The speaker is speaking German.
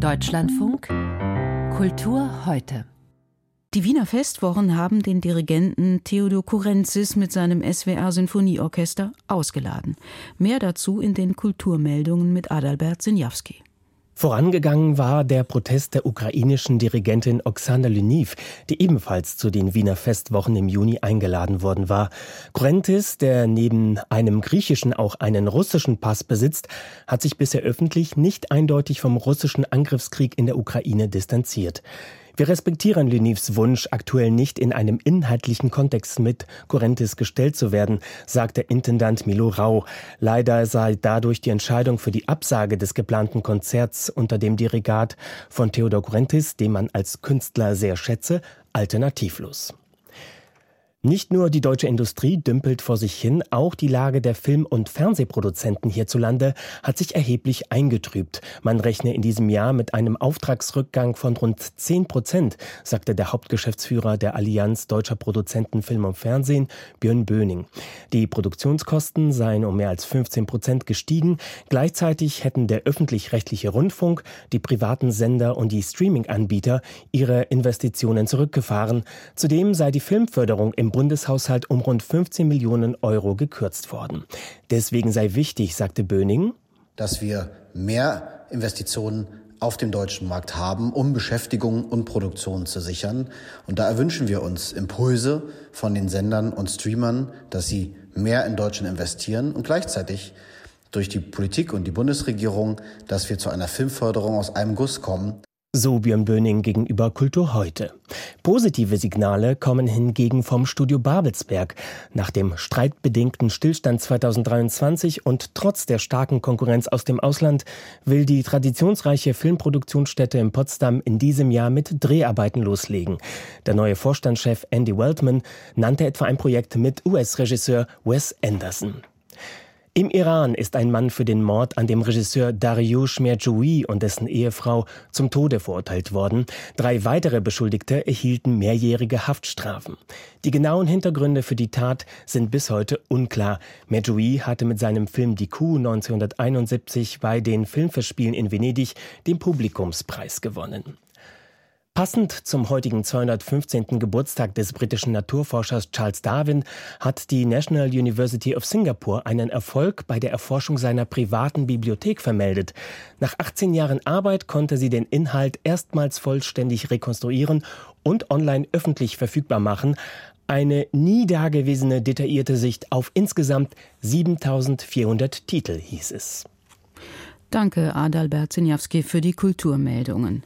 Deutschlandfunk Kultur heute. Die Wiener Festwochen haben den Dirigenten Theodor Kurenzis mit seinem SWR Sinfonieorchester ausgeladen. Mehr dazu in den Kulturmeldungen mit Adalbert Sinjawski. Vorangegangen war der Protest der ukrainischen Dirigentin Oksana Lyniv, die ebenfalls zu den Wiener Festwochen im Juni eingeladen worden war. Kurentis, der neben einem griechischen auch einen russischen Pass besitzt, hat sich bisher öffentlich nicht eindeutig vom russischen Angriffskrieg in der Ukraine distanziert. Wir respektieren Lenivs Wunsch, aktuell nicht in einem inhaltlichen Kontext mit Corentis gestellt zu werden, sagt der Intendant Milo Rau. Leider sei dadurch die Entscheidung für die Absage des geplanten Konzerts unter dem Dirigat von Theodor Corentis, den man als Künstler sehr schätze, alternativlos. Nicht nur die deutsche Industrie dümpelt vor sich hin, auch die Lage der Film- und Fernsehproduzenten hierzulande hat sich erheblich eingetrübt. Man rechne in diesem Jahr mit einem Auftragsrückgang von rund 10 Prozent, sagte der Hauptgeschäftsführer der Allianz deutscher Produzenten Film und Fernsehen, Björn Böning. Die Produktionskosten seien um mehr als 15 Prozent gestiegen. Gleichzeitig hätten der öffentlich-rechtliche Rundfunk, die privaten Sender und die Streaming-Anbieter ihre Investitionen zurückgefahren. Zudem sei die Filmförderung im Bundeshaushalt um rund 15 Millionen Euro gekürzt worden. Deswegen sei wichtig, sagte Böning, dass wir mehr Investitionen auf dem deutschen Markt haben, um Beschäftigung und Produktion zu sichern. Und da erwünschen wir uns Impulse von den Sendern und Streamern, dass sie mehr in Deutschland investieren und gleichzeitig durch die Politik und die Bundesregierung, dass wir zu einer Filmförderung aus einem Guss kommen. So Björn Böning gegenüber Kultur heute. Positive Signale kommen hingegen vom Studio Babelsberg. Nach dem streitbedingten Stillstand 2023 und trotz der starken Konkurrenz aus dem Ausland will die traditionsreiche Filmproduktionsstätte in Potsdam in diesem Jahr mit Dreharbeiten loslegen. Der neue Vorstandschef Andy Weltman nannte etwa ein Projekt mit US-Regisseur Wes Anderson. Im Iran ist ein Mann für den Mord an dem Regisseur Dariush Merjoui und dessen Ehefrau zum Tode verurteilt worden. Drei weitere Beschuldigte erhielten mehrjährige Haftstrafen. Die genauen Hintergründe für die Tat sind bis heute unklar. Merjoui hatte mit seinem Film Die Kuh 1971 bei den Filmfestspielen in Venedig den Publikumspreis gewonnen. Passend zum heutigen 215. Geburtstag des britischen Naturforschers Charles Darwin hat die National University of Singapore einen Erfolg bei der Erforschung seiner privaten Bibliothek vermeldet. Nach 18 Jahren Arbeit konnte sie den Inhalt erstmals vollständig rekonstruieren und online öffentlich verfügbar machen. Eine nie dagewesene detaillierte Sicht auf insgesamt 7400 Titel hieß es. Danke, Adalbert Zinjawski, für die Kulturmeldungen.